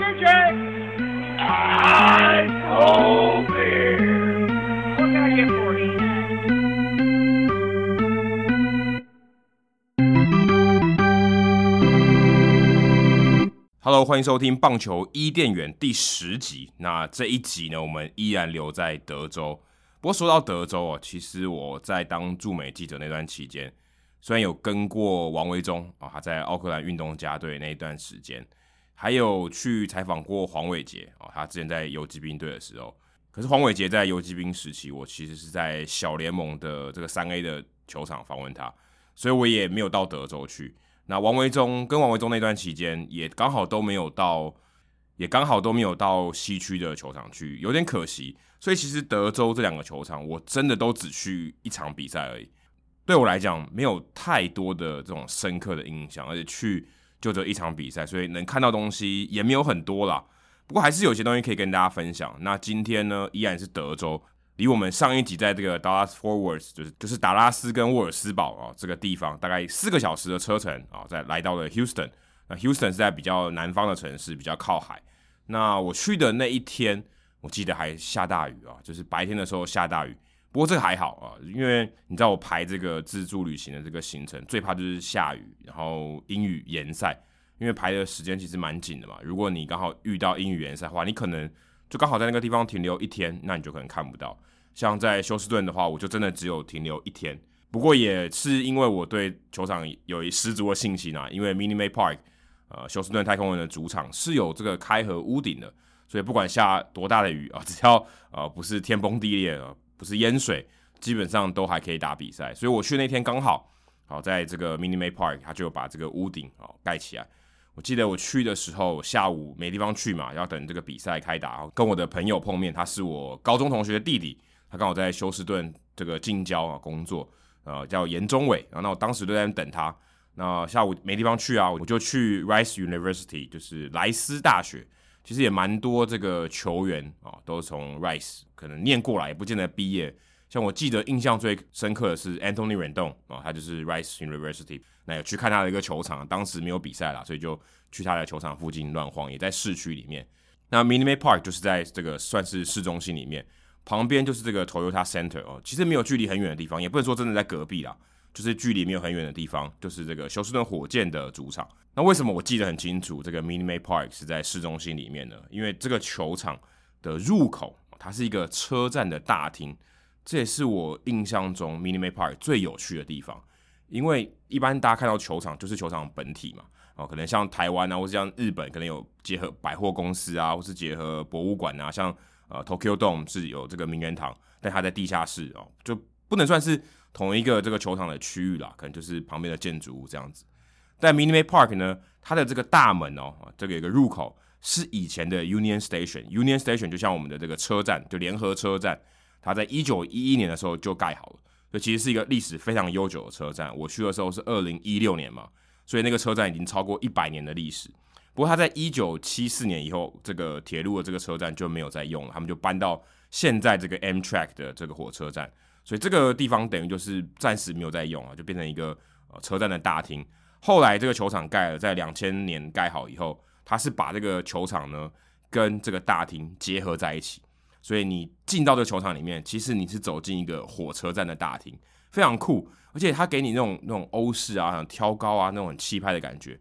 DJ I told beer. What can I get for you? Hello，欢迎收听棒球伊甸园第十集。那这一集呢，我们依然留在德州。不过说到德州哦，其实我在当驻美记者那段期间，虽然有跟过王维忠啊，他在奥克兰运动家队那一段时间，还有去采访过黄伟杰啊，他之前在游击兵队的时候。可是黄伟杰在游击兵时期，我其实是在小联盟的这个三 A 的球场访问他，所以我也没有到德州去。那王维中跟王维中那段期间，也刚好都没有到，也刚好都没有到西区的球场去，有点可惜。所以其实德州这两个球场，我真的都只去一场比赛而已。对我来讲，没有太多的这种深刻的印象，而且去就这一场比赛，所以能看到东西也没有很多啦。不过还是有些东西可以跟大家分享。那今天呢，依然是德州。离我们上一集在这个 Dallas Fort Worth，就是就是达拉斯跟沃尔斯堡啊这个地方，大概四个小时的车程啊，再来到了 Houston。那 Houston 是在比较南方的城市，比较靠海。那我去的那一天，我记得还下大雨啊，就是白天的时候下大雨。不过这个还好啊，因为你知道我排这个自助旅行的这个行程，最怕就是下雨，然后阴雨延赛，因为排的时间其实蛮紧的嘛。如果你刚好遇到阴雨延赛的话，你可能就刚好在那个地方停留一天，那你就可能看不到。像在休斯顿的话，我就真的只有停留一天。不过也是因为我对球场有一十足的信心啊，因为 Minute Maid Park，呃，休斯顿太空人的主场是有这个开合屋顶的，所以不管下多大的雨啊，只要呃不是天崩地裂啊，不是淹水，基本上都还可以打比赛。所以我去那天刚好，好在这个 mini May Park，他就把这个屋顶哦盖起来。我记得我去的时候下午没地方去嘛，要等这个比赛开打，跟我的朋友碰面，他是我高中同学的弟弟。他刚好在休斯顿这个近郊啊工作，呃，叫严中伟，然后那我当时都在那等他。那下午没地方去啊，我就去 Rice University，就是莱斯大学。其实也蛮多这个球员啊，都是从 Rice 可能念过来，也不见得毕业。像我记得印象最深刻的是 Anthony Rendon 啊，他就是 Rice University。那有去看他的一个球场，当时没有比赛啦，所以就去他的球场附近乱晃，也在市区里面。那 Minute Maid Park 就是在这个算是市中心里面。旁边就是这个 Toyota Center 哦，其实没有距离很远的地方，也不能说真的在隔壁啦，就是距离没有很远的地方，就是这个休斯顿火箭的主场。那为什么我记得很清楚，这个 Minute Maid Park 是在市中心里面呢？因为这个球场的入口，它是一个车站的大厅，这也是我印象中 Mini m a Park 最有趣的地方。因为一般大家看到球场就是球场本体嘛，哦，可能像台湾啊，或是像日本，可能有结合百货公司啊，或是结合博物馆啊，像。呃，Tokyo Dome 是有这个名人堂，但它在地下室哦，就不能算是同一个这个球场的区域啦，可能就是旁边的建筑物这样子。但 Mini m a Park 呢，它的这个大门哦，这个有个入口是以前的 Union Station，Union Station 就像我们的这个车站，就联合车站，它在一九一一年的时候就盖好了，所以其实是一个历史非常悠久的车站。我去的时候是二零一六年嘛，所以那个车站已经超过一百年的历史。不过它在一九七四年以后，这个铁路的这个车站就没有再用了，他们就搬到现在这个 Amtrak 的这个火车站，所以这个地方等于就是暂时没有再用啊，就变成一个呃车站的大厅。后来这个球场盖了，在两千年盖好以后，他是把这个球场呢跟这个大厅结合在一起，所以你进到这个球场里面，其实你是走进一个火车站的大厅，非常酷，而且他给你那种那种欧式啊、挑高啊那种很气派的感觉。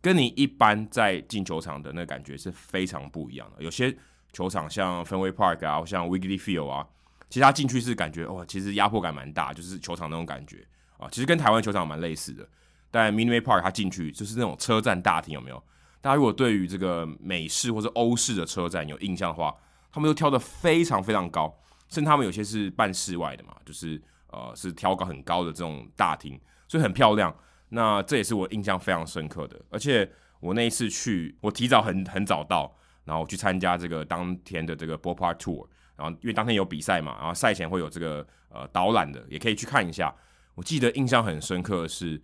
跟你一般在进球场的那感觉是非常不一样的。有些球场像 Fenway Park 啊，像 Wrigley Field 啊，其实它进去是感觉哇，其实压迫感蛮大，就是球场那种感觉啊，其实跟台湾球场蛮类似的。但 Minute Park 它进去就是那种车站大厅，有没有？大家如果对于这个美式或者欧式的车站有印象的话，他们都挑得非常非常高，甚至他们有些是半室外的嘛，就是呃是挑高很高的这种大厅，所以很漂亮。那这也是我印象非常深刻的，而且我那一次去，我提早很很早到，然后去参加这个当天的这个 Ballpark Tour，然后因为当天有比赛嘛，然后赛前会有这个呃导览的，也可以去看一下。我记得印象很深刻的是，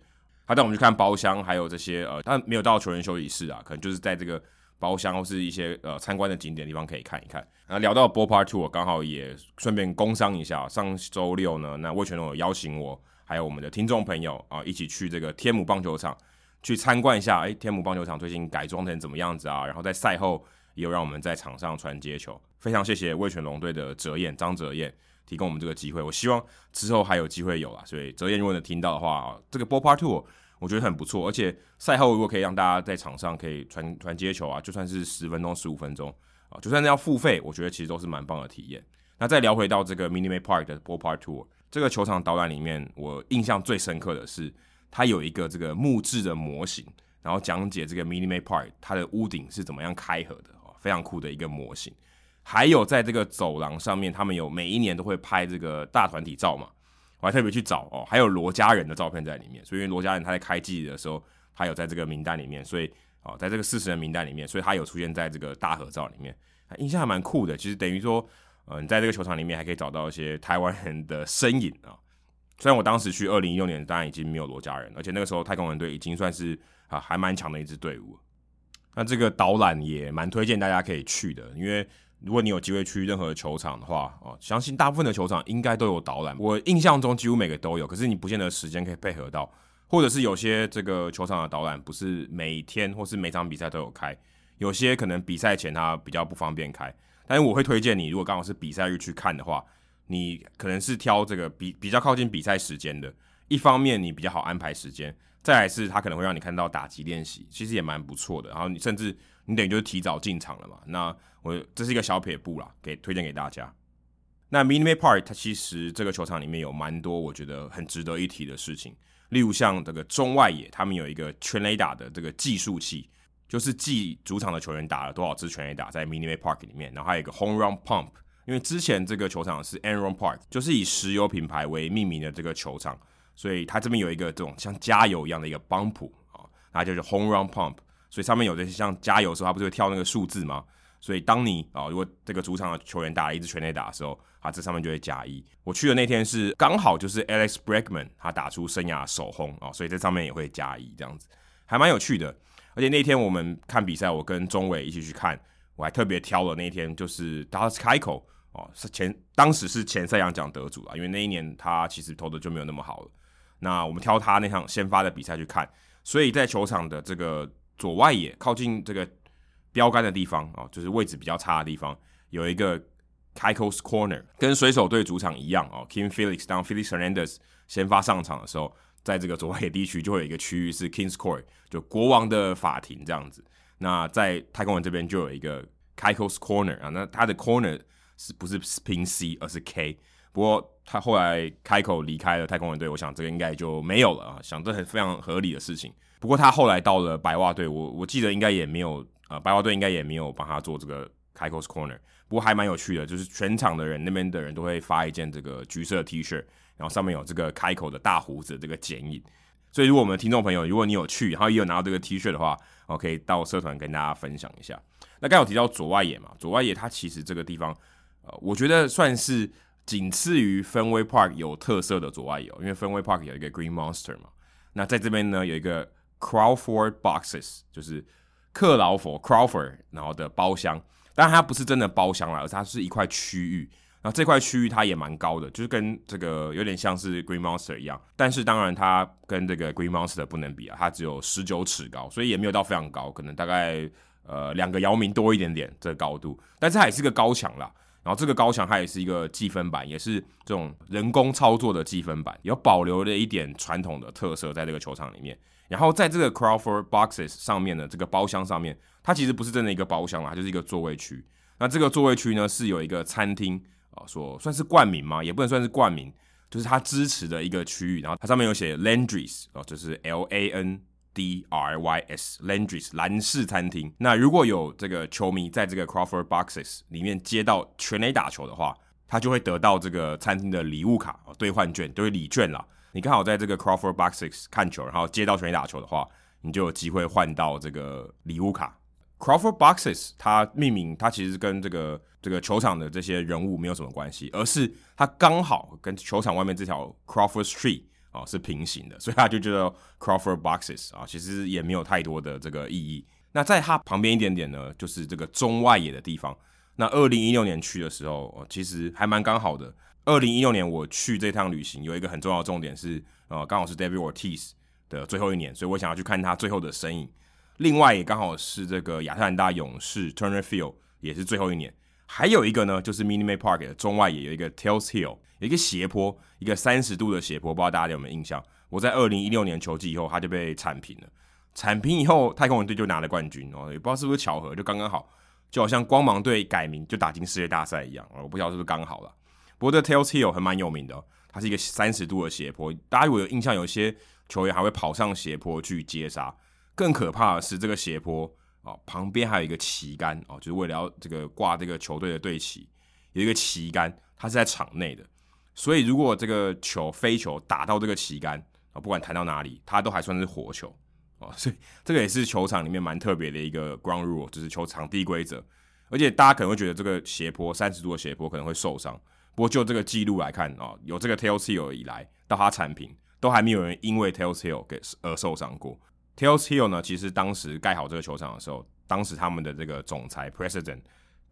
他带我们去看包厢，还有这些呃，但没有到球员休息室啊，可能就是在这个包厢或是一些呃参观的景点地方可以看一看。然后聊到 Ballpark Tour，刚好也顺便工商一下，上周六呢，那魏全龙有邀请我。还有我们的听众朋友啊，一起去这个天母棒球场去参观一下。诶，天母棒球场最近改装成怎么样子啊？然后在赛后也有让我们在场上传接球。非常谢谢魏全龙队的哲彦张哲彦提供我们这个机会。我希望之后还有机会有啊，所以哲彦如果能听到的话，这个 Ball Park Two 我觉得很不错，而且赛后如果可以让大家在场上可以传传接球啊，就算是十分钟十五分钟啊，就算是要付费，我觉得其实都是蛮棒的体验。那再聊回到这个 minimai Park 的 Ball Park Two，这个球场导览里面，我印象最深刻的是它有一个这个木质的模型，然后讲解这个 minimai Park 它的屋顶是怎么样开合的，非常酷的一个模型。还有在这个走廊上面，他们有每一年都会拍这个大团体照嘛，我还特别去找哦，还有罗家人的照片在里面，所以因为罗家人他在开季的时候，他有在这个名单里面，所以哦，在这个四十人名单里面，所以他有出现在这个大合照里面，印象还蛮酷的。其实等于说。嗯，在这个球场里面还可以找到一些台湾人的身影啊。虽然我当时去二零一六年，当然已经没有罗家人，而且那个时候太空人队已经算是啊还蛮强的一支队伍。那这个导览也蛮推荐大家可以去的，因为如果你有机会去任何球场的话，哦，相信大部分的球场应该都有导览。我印象中几乎每个都有，可是你不见得时间可以配合到，或者是有些这个球场的导览不是每天或是每场比赛都有开，有些可能比赛前它比较不方便开。但是我会推荐你，如果刚好是比赛日去看的话，你可能是挑这个比比较靠近比赛时间的。一方面你比较好安排时间，再来是它可能会让你看到打击练习，其实也蛮不错的。然后你甚至你等于就是提早进场了嘛。那我这是一个小撇步啦，给推荐给大家。那 Minute Maid Park 它其实这个球场里面有蛮多我觉得很值得一提的事情，例如像这个中外野，他们有一个全垒打的这个计数器。就是记主场的球员打了多少支全垒打在 Minute Maid Park 里面，然后还有一个 Home Run Pump，因为之前这个球场是 Enron Park，就是以石油品牌为命名的这个球场，所以它这边有一个这种像加油一样的一个 pump 啊，那就是 Home Run Pump，所以上面有这些像加油的时候，他不是会跳那个数字吗？所以当你啊，如果这个主场的球员打了一支全垒打的时候，啊，这上面就会加一。我去的那天是刚好就是 Alex Bregman 他打出生涯首轰啊，所以这上面也会加一，这样子还蛮有趣的。而且那天我们看比赛，我跟钟伟一起去看，我还特别挑了那天就是他开口哦，是前当时是前赛扬奖得主啊，因为那一年他其实投的就没有那么好了。那我们挑他那场先发的比赛去看，所以在球场的这个左外野靠近这个标杆的地方啊，就是位置比较差的地方，有一个 Keuchel's Corner，跟水手队主场一样哦。King Felix 当 Felix Hernandez 先发上场的时候。在这个左外野地区，就会有一个区域是 King's Court，就国王的法庭这样子。那在太空人这边就有一个 Keuchel's Corner 啊，那他的 Corner 是不是拼 C 而是 K？不过他后来开口离开了太空人队，我想这个应该就没有了啊，想这很非常合理的事情。不过他后来到了白袜队，我我记得应该也没有啊，白袜队应该也没有帮他做这个 Keuchel's Corner。不过还蛮有趣的，就是全场的人那边的人都会发一件这个橘色 T 恤。然后上面有这个开口的大胡子这个剪影，所以如果我们的听众朋友，如果你有去，然后也有拿到这个 T 恤的话，我可以到社团跟大家分享一下。那刚有提到左外野嘛，左外野它其实这个地方，呃，我觉得算是仅次于 Fenway Park 有特色的左外野，因为 Fenway Park 有一个 Green Monster 嘛，那在这边呢有一个 Crawford Boxes，就是克劳佛 Crawford 然后的包厢，当然它不是真的包厢啦，而是它是一块区域。那这块区域它也蛮高的，就是跟这个有点像是 Green Monster 一样，但是当然它跟这个 Green Monster 不能比啊，它只有十九尺高，所以也没有到非常高，可能大概呃两个姚明多一点点这个高度，但是它也是个高墙啦。然后这个高墙它也是一个计分板，也是这种人工操作的计分板，有保留了一点传统的特色在这个球场里面。然后在这个 Crawford Boxes 上面的这个包厢上面，它其实不是真的一个包厢啦，它就是一个座位区。那这个座位区呢是有一个餐厅。说算是冠名吗？也不能算是冠名，就是它支持的一个区域。然后它上面有写 Landry's 哦，就是 L A N D R Y S Landry's 蓝氏餐厅。那如果有这个球迷在这个 Crawford Boxes 里面接到全垒打球的话，他就会得到这个餐厅的礼物卡，兑换券，就是礼券啦。你刚好在这个 Crawford Boxes 看球，然后接到全垒打球的话，你就有机会换到这个礼物卡。Crawford Boxes 它命名，它其实跟这个这个球场的这些人物没有什么关系，而是它刚好跟球场外面这条 Crawford Street 啊是平行的，所以它就叫做 Crawford Boxes 啊，其实也没有太多的这个意义。那在它旁边一点点呢，就是这个中外野的地方。那二零一六年去的时候，其实还蛮刚好的。二零一六年我去这趟旅行有一个很重要的重点是，呃，刚好是 David Ortiz 的最后一年，所以我想要去看他最后的身影。另外也刚好是这个亚特兰大勇士 Turner Field 也是最后一年。还有一个呢，就是 Minute Maid Park 的中外野有一个 Tails Hill，有一个斜坡，一个三十度的斜坡，不知道大家有没有印象？我在二零一六年球季以后，它就被铲平了。铲平以后，太空人队就拿了冠军哦，也不知道是不是巧合，就刚刚好，就好像光芒队改名就打进世界大赛一样，我不知道是不是刚好了。不过这 Tails Hill 还蛮有名的哦，它是一个三十度的斜坡，大家如果有印象，有些球员还会跑上斜坡去接杀。更可怕的是这个斜坡。哦，旁边还有一个旗杆哦，就是为了要这个挂这个球队的队旗，有一个旗杆，它是在场内的，所以如果这个球飞球打到这个旗杆啊，不管弹到哪里，它都还算是活球哦，所以这个也是球场里面蛮特别的一个 ground rule，就是球场地规则。而且大家可能会觉得这个斜坡三十度的斜坡可能会受伤，不过就这个记录来看哦，有这个 Tails Hill 以来到它铲平，都还没有人因为 Tails Hill 给而受伤过。Tails Hill 呢，其实当时盖好这个球场的时候，当时他们的这个总裁 President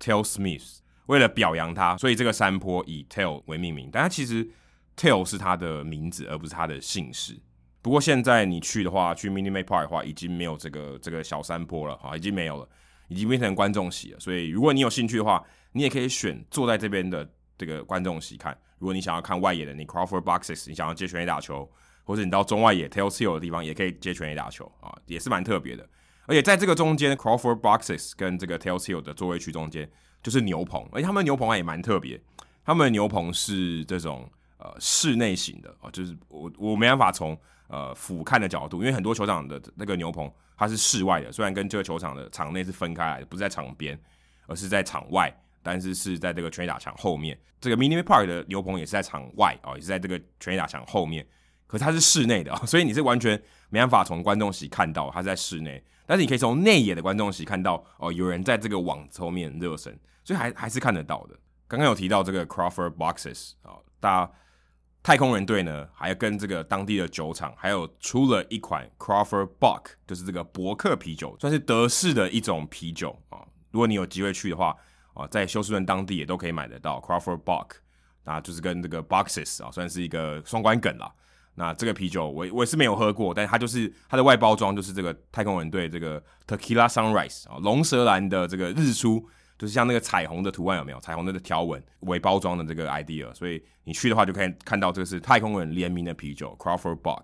Tail Smith 为了表扬他，所以这个山坡以 Tail 为命名。但他其实 Tail 是他的名字，而不是他的姓氏。不过现在你去的话，去 Minute Maid Park 的话，已经没有这个这个小山坡了，哈，已经没有了，已经变成观众席了。所以如果你有兴趣的话，你也可以选坐在这边的这个观众席看。如果你想要看外野的，你 Crawford Boxes，你想要接全垒打球。或者你到中外野 Tails Hill 的地方，也可以接全垒打球啊，也是蛮特别的。而且在这个中间，Crawford Boxes 跟这个 Tails Hill 的座位区中间就是牛棚，而且他们牛棚也蛮特别。他们的牛棚是这种呃室内型的啊，就是我我没办法从呃俯瞰的角度，因为很多球场的那个牛棚它是室外的，虽然跟这个球场的场内是分开来的，不是在场边，而是在场外，但是是在这个全垒打墙后面。这个 Mini Park 的牛棚也是在场外啊，也是在这个全垒打墙后面。可是它是室内的，所以你是完全没办法从观众席看到它在室内，但是你可以从内野的观众席看到哦，有人在这个网后面热身，所以还还是看得到的。刚刚有提到这个 Crawford Boxes 啊，大家太空人队呢，还跟这个当地的酒厂，还有出了一款 Crawford Bock，就是这个伯克啤酒，算是德式的一种啤酒啊。如果你有机会去的话啊，在休斯顿当地也都可以买得到 Crawford Bock，那就是跟这个 Boxes 啊，算是一个双关梗啦。那这个啤酒我我也是没有喝过，但它就是它的外包装就是这个太空人队这个 Tequila Sunrise 啊，龙舌兰的这个日出，就是像那个彩虹的图案有没有？彩虹的条纹为包装的这个 idea，所以你去的话就可以看到这个是太空人联名的啤酒 Crawford Bock。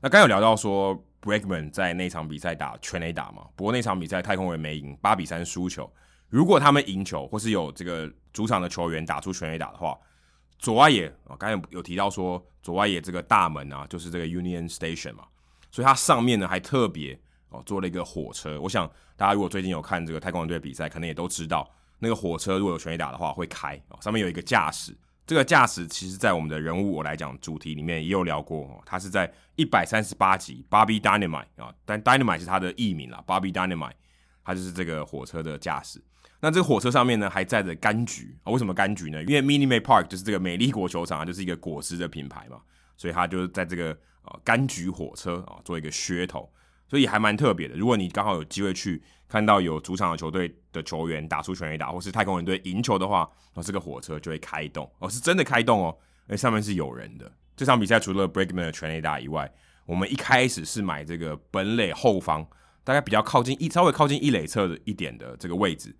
那刚有聊到说 Bregman 在那场比赛打全垒打嘛，不过那场比赛太空人没赢，八比三输球。如果他们赢球，或是有这个主场的球员打出全垒打的话。左外野啊，刚才有提到说左外野这个大门啊，就是这个 Union Station 嘛，所以它上面呢还特别哦做了一个火车。我想大家如果最近有看这个太空人队比赛，可能也都知道那个火车如果有全垒打的话会开哦，上面有一个驾驶。这个驾驶其实在我们的人物我来讲主题里面也有聊过哦，他是在一百三十八集 Bobby Dynamite 啊，但 Dynamite 是他的艺名啦，Bobby Dynamite，他就是这个火车的驾驶。那这个火车上面呢，还载着柑橘啊？为什么柑橘呢？因为 Minute Maid Park 就是这个美丽国球场啊，就是一个果汁的品牌嘛，所以它就是在这个呃柑橘火车啊做一个噱头，所以还蛮特别的。如果你刚好有机会去看到有主场的球队的球员打出全垒打，或是太空人队赢球的话，那这个火车就会开动哦，是真的开动哦，那上面是有人的。这场比赛除了 Bregman 的全垒打以外，我们一开始是买这个本垒后方，大概比较靠近一稍微靠近一垒侧的一点的这个位置。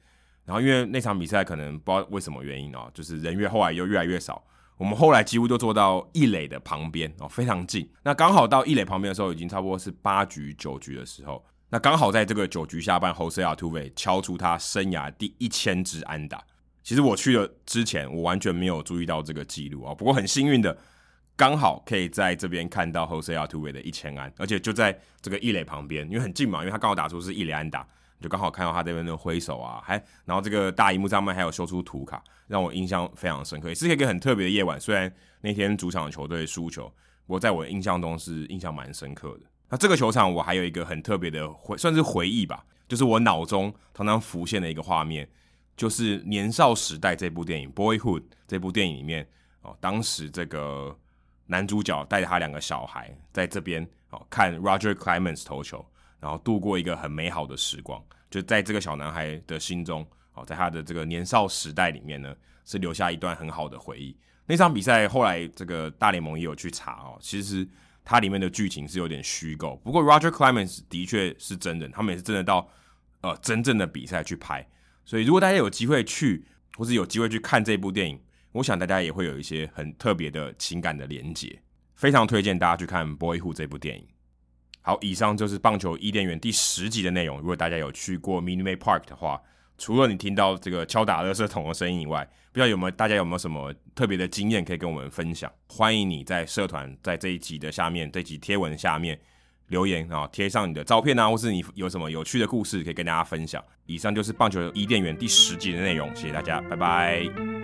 然后因为那场比赛可能不知道为什么原因哦，就是人越后来又越来越少，我们后来几乎都坐到一垒的旁边哦，非常近。那刚好到一垒旁边的时候，已经差不多是八局九局的时候。那刚好在这个九局下半，Jose a t u v 敲出他生涯第一千支安打。其实我去了之前，我完全没有注意到这个记录啊。不过很幸运的，刚好可以在这边看到 Jose a t u v 的一千安，而且就在这个一垒旁边，因为很近嘛，因为他刚好打出是一垒安打。就刚好看到他这边的挥手啊，还然后这个大荧幕上面还有秀出图卡，让我印象非常深刻，也是一个很特别的夜晚。虽然那天主场的球队输球，不过在我的印象中是印象蛮深刻的。那这个球场我还有一个很特别的回，算是回忆吧，就是我脑中常常浮现的一个画面，就是《年少时代》这部电影《Boyhood》这部电影里面哦，当时这个男主角带着他两个小孩在这边哦看 Roger Clemens 投球。然后度过一个很美好的时光，就在这个小男孩的心中，哦，在他的这个年少时代里面呢，是留下一段很好的回忆。那场比赛后来这个大联盟也有去查哦，其实它里面的剧情是有点虚构。不过 Roger Clemens 的确是真人，他们也是真的到呃真正的比赛去拍。所以如果大家有机会去，或是有机会去看这部电影，我想大家也会有一些很特别的情感的连结。非常推荐大家去看《Boyhood》这部电影。好，以上就是棒球伊甸园第十集的内容。如果大家有去过 Minute Maid Park 的话，除了你听到这个敲打垃圾桶的声音以外，不知道有没有大家有没有什么特别的经验可以跟我们分享？欢迎你在社团在这一集的下面，这集贴文下面留言啊，贴上你的照片啊，或是你有什么有趣的故事可以跟大家分享。以上就是棒球伊甸园第十集的内容，谢谢大家，拜拜。